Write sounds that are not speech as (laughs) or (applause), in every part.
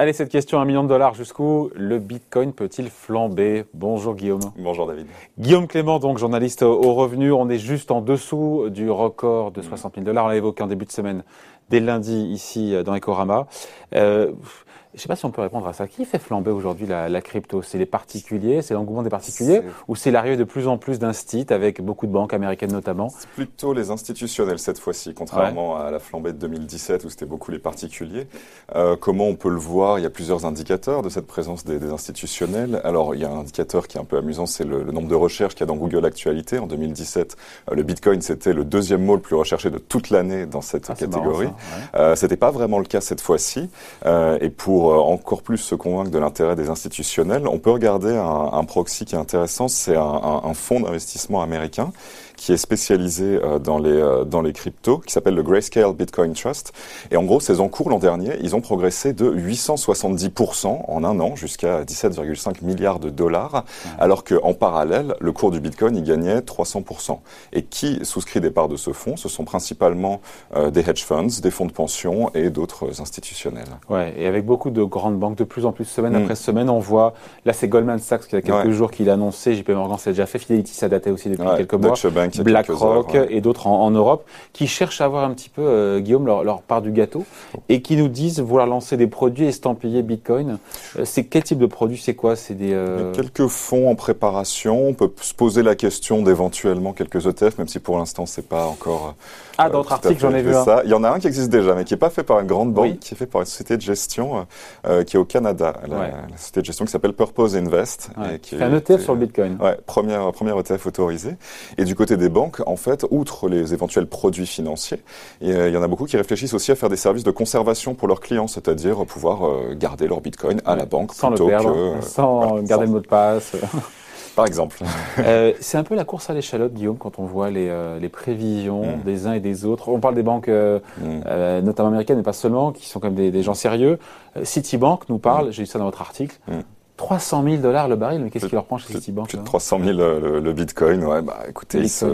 Allez, cette question, un million de dollars, jusqu'où le Bitcoin peut-il flamber? Bonjour Guillaume. Bonjour David. Guillaume Clément, donc journaliste au revenu, on est juste en dessous du record de 60 000 dollars, on l'a évoqué en début de semaine, dès lundi ici dans Ecorama. Euh, je ne sais pas si on peut répondre à ça. Qui fait flamber aujourd'hui la, crypto? C'est les particuliers, c'est l'engouement des particuliers, ou c'est l'arrivée de plus en plus d'instits avec beaucoup de banques américaines notamment? C'est plutôt les institutionnels cette fois-ci, contrairement à la flambée de 2017 où c'était beaucoup les particuliers. Euh, comment on peut le voir? Il y a plusieurs indicateurs de cette présence des, institutionnels. Alors il y a un indicateur qui est un peu amusant, c'est le, nombre de recherches qu'il y a dans Google Actualité. En 2017, euh, le Bitcoin c'était le deuxième mot le plus recherché de toute l'année dans cette ah, catégorie. Euh, c'était pas vraiment le cas cette fois-ci. Euh, et pour pour euh, encore plus se convaincre de l'intérêt des institutionnels, on peut regarder un, proxy qui est intéressant, c'est un fonds d'investissement américain qui est spécialisé euh, dans les euh, dans les cryptos, qui s'appelle le Grayscale Bitcoin Trust. Et en gros, ces encours l'an dernier, ils ont progressé de 870% en un an jusqu'à 17,5 milliards de dollars, alors qu'en parallèle, le cours du Bitcoin, il gagnait 300%. Et qui souscrit des parts de ce fonds? Ce sont principalement euh, des hedge funds, des fonds de pension et d'autres institutionnels. Ouais, et avec beaucoup de grandes banques, de plus en plus semaine mm. après semaine, on voit, là c'est Goldman Sachs qui a quelques jours qu'il a annoncé, JP Morgan s'est déjà fait, Fidelity ça datait aussi depuis quelques mois. BlackRock et d'autres en, Europe, qui cherchent à avoir un petit peu, euh, Guillaume, leur, part du gâteau, et qui nous disent vouloir lancer des produits estampillés Bitcoin. Euh, c'est quel type de produit C'est quoi? C'est des euh, quelques fonds en préparation. On peut se poser la question d'éventuellement quelques ETF, même si pour l'instant c'est pas encore. Ah, dans d'autres articles, j'en ai vu un. Il y en a un qui existe déjà, mais qui est pas fait par une grande banque, qui est fait par une société de gestion qui est au Canada, la, société de gestion qui s'appelle Purpose Invest. Et qui est un ETF sur le Bitcoin. Ouais, première première ETF autorisée. Et du côté des banques, en fait, outre les éventuels produits financiers, euh, il y en a beaucoup qui réfléchissent aussi à faire des services de conservation pour leurs clients, c'est-à-dire pouvoir euh, garder leur bitcoin à la banque sans plutôt le perdre, que sans garder le mot de passe. (laughs) Par exemple. Euh, c'est un peu la course à l'échalote, Guillaume, quand on voit les, les prévisions mm. des uns et des autres. On parle des banques, mm. notamment américaines, mais pas seulement, qui sont comme des, des gens sérieux. Citibank nous parle, mm. j'ai lu ça dans votre article, 300 000 dollars le baril, mais qu'est-ce qui leur prend chez Citibank Plus de 300 000 le, Bitcoin, ouais, bah écoutez, ils se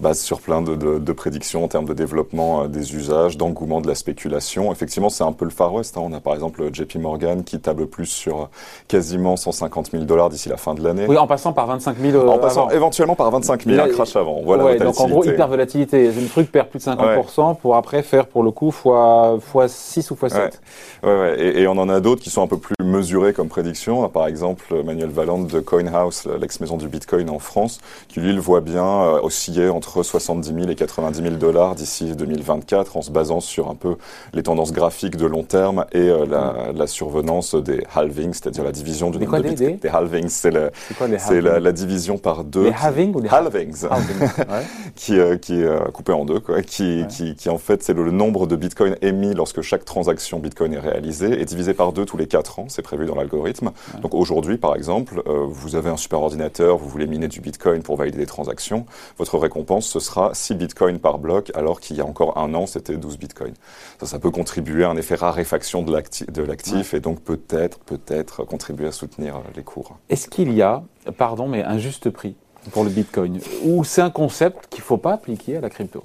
basent sur plein de, de, de, prédictions en termes de développement euh, des usages, d'engouement de la spéculation. Effectivement, c'est un peu le Far West. Hein. On a par exemple JP Morgan qui table plus sur quasiment 150 000 dollars d'ici la fin de l'année. Oui, en passant par 25 000. Euh, en passant éventuellement par 25 000, un crash avant. Voilà. Ouais, donc en gros, hyper volatilité. Le truc perd plus de 50% pour après faire pour le coup fois, fois 6 ou fois 7. Ouais, ouais, Et, et on en a d'autres qui sont un peu plus mesurés comme prédiction. Par exemple, Manuel Valente de CoinHouse, l'ex-maison du Bitcoin en France, qui lui le voit bien euh, osciller entre 70 000 et 90 000 dollars d'ici 2024 en se basant sur un peu les tendances graphiques de long terme et euh, la, la, survenance des halvings, c'est-à-dire la division du nombre de Bitcoin. Des, halvings, c'est la, la, la, division par deux. Les halvings ou les halvings, (laughs) qui, euh, qui est coupé en deux, quoi, qui, qui, qui en fait c'est le, nombre de Bitcoin émis lorsque chaque transaction Bitcoin est réalisée et divisé par deux tous les quatre ans, c'est prévu dans l'algorithme. Donc aujourd'hui, par exemple, euh, vous avez un super ordinateur, vous voulez miner du Bitcoin pour valider des transactions, votre récompense, ce sera 6 Bitcoins par bloc, alors qu'il y a encore un an, c'était 12 Bitcoins. Ça, ça peut contribuer à un effet raréfaction de l'actif et donc peut-être, peut-être contribuer à soutenir euh, les cours. Est-ce qu'il y a, pardon, mais un juste prix pour le Bitcoin Ou c'est un concept qu'il ne faut pas appliquer à la crypto?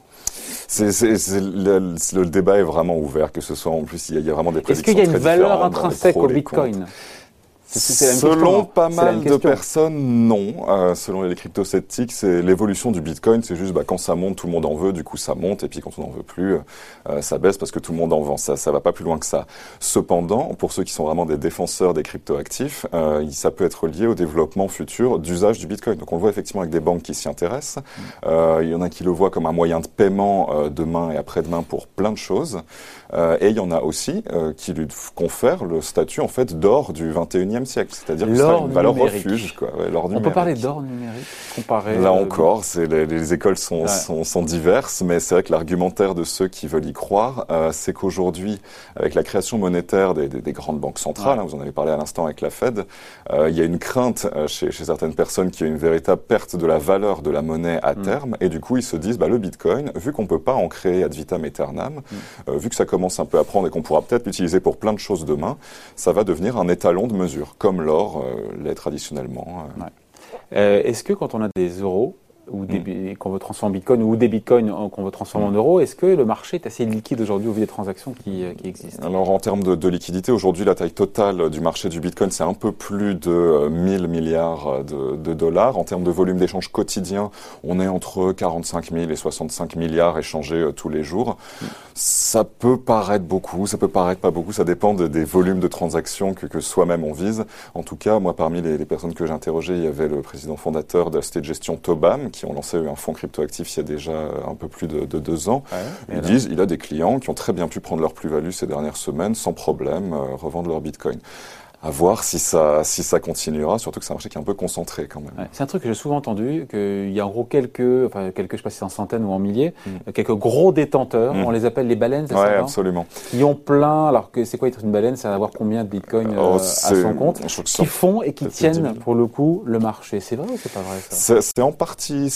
Le, le, débat est vraiment ouvert, que ce soit en plus, il y a, vraiment des prédictions Est-ce qu'il y a une valeur intrinsèque au Bitcoin? Selon pas mal de personnes, non. Euh, selon les crypto-sceptiques, c'est l'évolution du Bitcoin. C'est juste bah, quand ça monte, tout le monde en veut, du coup ça monte, et puis quand on n'en veut plus, euh, ça baisse parce que tout le monde en vend. Ça, ça va pas plus loin que ça. Cependant, pour ceux qui sont vraiment des défenseurs des crypto-actifs, euh, ça peut être lié au développement futur d'usage du Bitcoin. Donc on le voit effectivement avec des banques qui s'y intéressent. Euh, il y en a qui le voient comme un moyen de paiement euh, demain et après-demain pour plein de choses. Euh, et il y en a aussi qui lui confèrent le statut en fait d'or du 21e siècle, c'est-à-dire que c'est une valeur refuge. Quoi. Ouais, On peut parler d'or numérique comparé. Là euh, encore, c'est les, les, écoles sont, sont, sont, diverses, mais c'est vrai que l'argumentaire de ceux qui veulent y croire, euh, c'est qu'aujourd'hui, avec la création monétaire des, des, des grandes banques centrales, hein, vous en avez parlé à l'instant avec la Fed, euh, il y a une crainte chez, chez, certaines personnes qui y a une véritable perte de la valeur de la monnaie à mm. terme, et du coup ils se disent, bah, le Bitcoin, vu qu'on peut pas en créer ad vitam aeternam, mm. vu que ça commence un peu à prendre et qu'on pourra peut-être l'utiliser pour plein de choses demain, ça va devenir un étalon de mesure, comme l'or euh, l'est traditionnellement. Euh. Euh, est-ce que quand on a des euros, ou des, mm. qu'on veut transformer en bitcoin ou des bitcoins qu'on veut transformer en mm. euros. Est-ce que le marché est assez liquide aujourd'hui au vu des transactions qui, euh, qui existent? Alors en termes de, de liquidité, aujourd'hui la taille totale du marché du bitcoin c'est un peu plus de 1000 milliards de, de dollars. En termes de volume d'échange quotidien, on est entre 45 000 et 65 milliards échangés tous les jours. Ça peut paraître beaucoup, ça peut paraître pas beaucoup, ça dépend des volumes de transactions que, que soi-même on vise. En tout cas, moi parmi les, les personnes que j'ai interrogées, il y avait le président fondateur de la société de gestion Tobam, qui ont lancé un fonds cryptoactif il y a déjà un peu plus de, deux ans. Ils disent il a des clients qui ont très bien pu prendre leur plus-value ces dernières semaines sans problème, euh, revendre leur bitcoin à voir si ça, si ça continuera, surtout que c'est un marché qui est un peu concentré quand même. c'est un truc que j'ai souvent entendu, qu'il y a en gros quelques, enfin quelques, je sais pas si c'est en centaines ou en milliers, mm. quelques gros détenteurs, mm. on les appelle les baleines, c'est ouais, absolument. Qui ont plein, alors que c'est quoi être une baleine C'est avoir combien de bitcoins oh, euh, à son compte, qui font et qui tiennent pour le coup le marché. C'est vrai ou c'est pas vrai ça? C'est en partie,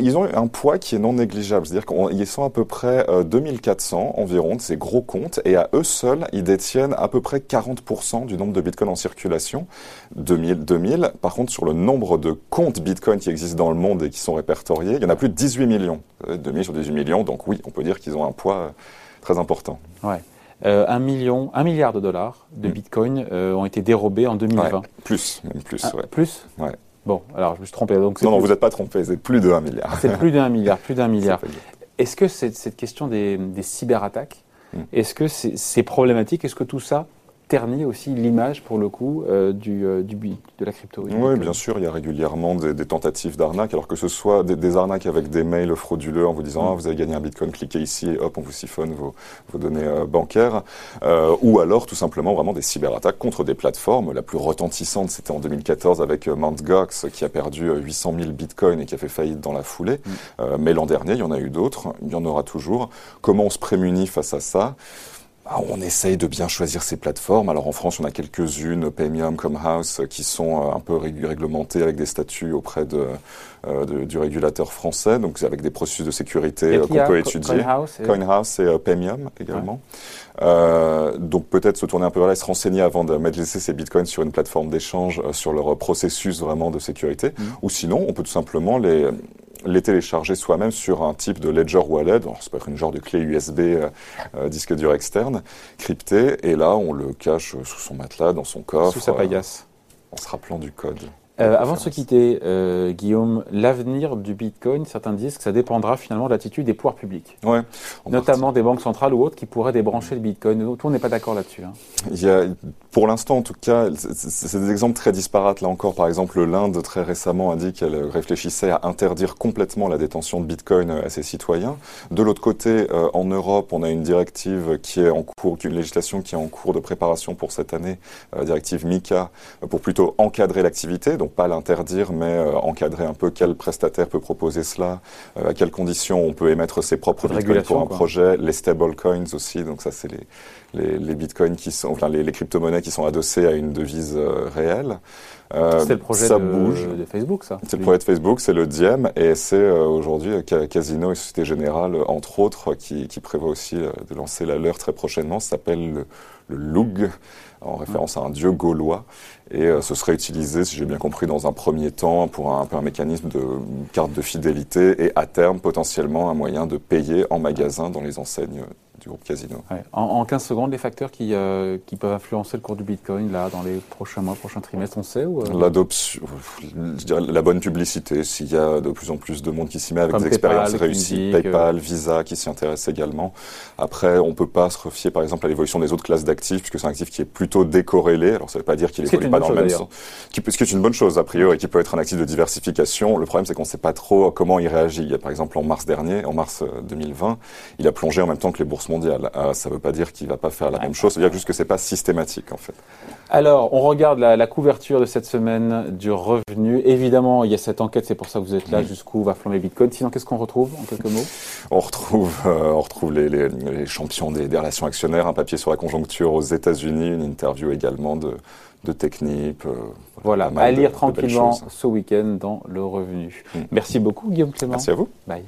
ils ont un poids qui est non négligeable, c'est-à-dire qu'ils sont à peu près 2400 euh, environ de ces gros comptes, et à eux seuls, ils détiennent à peu près 40% du nombre de Bitcoin en circulation, 2000, 2000. Par contre, sur le nombre de comptes Bitcoin qui existent dans le monde et qui sont répertoriés, il y en a plus de 18 millions. 2000 euh, sur 18 millions, donc oui, on peut dire qu'ils ont un poids euh, très important. Ouais. Euh, un million, un milliard de dollars de mm. Bitcoin ont été dérobés en 2020. plus, même plus. Ah, plus? Ouais. Bon, alors je me suis trompé. Donc non, non, vous n'êtes pas trompé, c'est plus de 1 milliard. C'est plus d'un milliard, plus d'un (laughs) milliard. Est-ce que cette, cette question des, des cyberattaques, mm. est-ce que c'est problématique? Est-ce que tout ça ternit aussi l'image, pour le coup, euh, du, euh, du, de la crypto. Oui, bien sûr, il y a régulièrement des, tentatives d'arnaque, alors que ce soit des, arnaques avec des mails frauduleux en vous disant mm. ah, vous avez gagné un bitcoin, cliquez ici et hop, on vous siphonne vos, vos données euh, bancaires, ou alors tout simplement vraiment des cyberattaques contre des plateformes. La plus retentissante, c'était en 2014 avec Mt. Gox, qui a perdu 800 000 bitcoins et qui a fait faillite dans la foulée. Mm. mais l'an dernier, il y en a eu d'autres, il y en aura toujours. Comment on se prémunit face à ça? On essaye de bien choisir ces plateformes. Alors en France, on a quelques-unes, Paymium, comme House, qui sont euh, un peu réglementées avec des statuts auprès euh, de, du régulateur français, donc avec des processus de sécurité euh, qu'on peut étudier. CoinHouse et, et Paymium également. donc peut-être se tourner un peu vers là et se renseigner avant de mettre laisser ces bitcoins sur une plateforme d'échange sur leur processus vraiment de sécurité. Mmh. Ou sinon, on peut tout simplement les les télécharger soi-même sur un type de ledger wallet. Ça peut être une genre de clé USB euh, euh, disque dur externe, crypté. Et là, on le cache sous son matelas, dans son coffre. Sous sa paillasse. en se rappelant du code. Euh, avant de se quitter, euh, Guillaume, l'avenir du Bitcoin, certains disent que ça dépendra finalement de l'attitude des pouvoirs publics, ouais, notamment des banques centrales ou autres qui pourraient débrancher le Bitcoin. Nous, on n'est pas d'accord là-dessus. Hein. Il y a, pour l'instant, en tout cas, c'est des exemples très disparates. Là encore, par exemple, l'Inde très récemment a dit qu'elle réfléchissait à interdire complètement la détention de Bitcoin à ses citoyens. De l'autre côté, euh, en Europe, on a une directive qui est en cours, une législation qui est en cours de préparation pour cette année, euh, directive MICA, pour plutôt encadrer l'activité donc pas l'interdire, mais euh, encadrer un peu quel prestataire peut proposer cela, euh, à quelles conditions on peut émettre ses propres bitcoins pour un projet, les stable coins aussi, donc ça c'est les, les, bitcoins qui sont, enfin les, les crypto-monnaies qui sont adossées à une devise euh, réelle. c'est le projet ça de, bouge. de Facebook, ça. C'est le projet de Facebook, c'est le Diem, et c'est aujourd'hui Casino et Société Générale, entre autres, qui, qui prévoit aussi de lancer la leur très prochainement. Ça s'appelle le, le Lug en référence à un dieu gaulois. Et euh, ce serait utilisé, si j'ai bien compris, dans un premier temps pour un, peu un mécanisme de carte de fidélité et à terme potentiellement un moyen de payer en magasin dans les enseignes du groupe Casino. En, 15 secondes, les facteurs qui, euh, qui, peuvent influencer le cours du Bitcoin là, dans les prochains mois, prochains trimestres, on sait ou, euh? L'adoption, la bonne publicité, s'il y a de plus en plus de monde qui s'y met avec des expériences réussies, PayPal, Visa qui s'y intéressent également. Après, on ne peut pas se refier par exemple à l'évolution des autres classes d'actifs, puisque c'est un actif qui est plutôt décorrélé. Alors ça ne veut pas dire qu'il évolue pas dans le même sens. Qui, ce qui est une bonne chose a priori, et qui peut être un actif de diversification. Le problème, c'est qu'on ne sait pas trop comment il réagit. Il y a, par exemple en mars dernier, en mars 2020, euh, il a plongé en même temps que les bourses ah, ça ne veut pas dire qu'il ne va pas faire la même chose, ça veut dire juste que ce n'est pas systématique en fait. Alors, on regarde la, couverture de cette semaine du revenu. Évidemment, il y a cette enquête, c'est pour ça que vous êtes là, jusqu'où va flamber Bitcoin. Sinon, qu'est-ce qu'on retrouve en quelques mots? On retrouve, euh, on retrouve les, champions des, relations actionnaires, un papier sur la conjoncture aux États-Unis, une interview également de, de Technip. Euh, voilà, à lire tranquillement ce week-end dans le revenu. Mm. Merci beaucoup, Guillaume Clément. Merci à vous. Bye.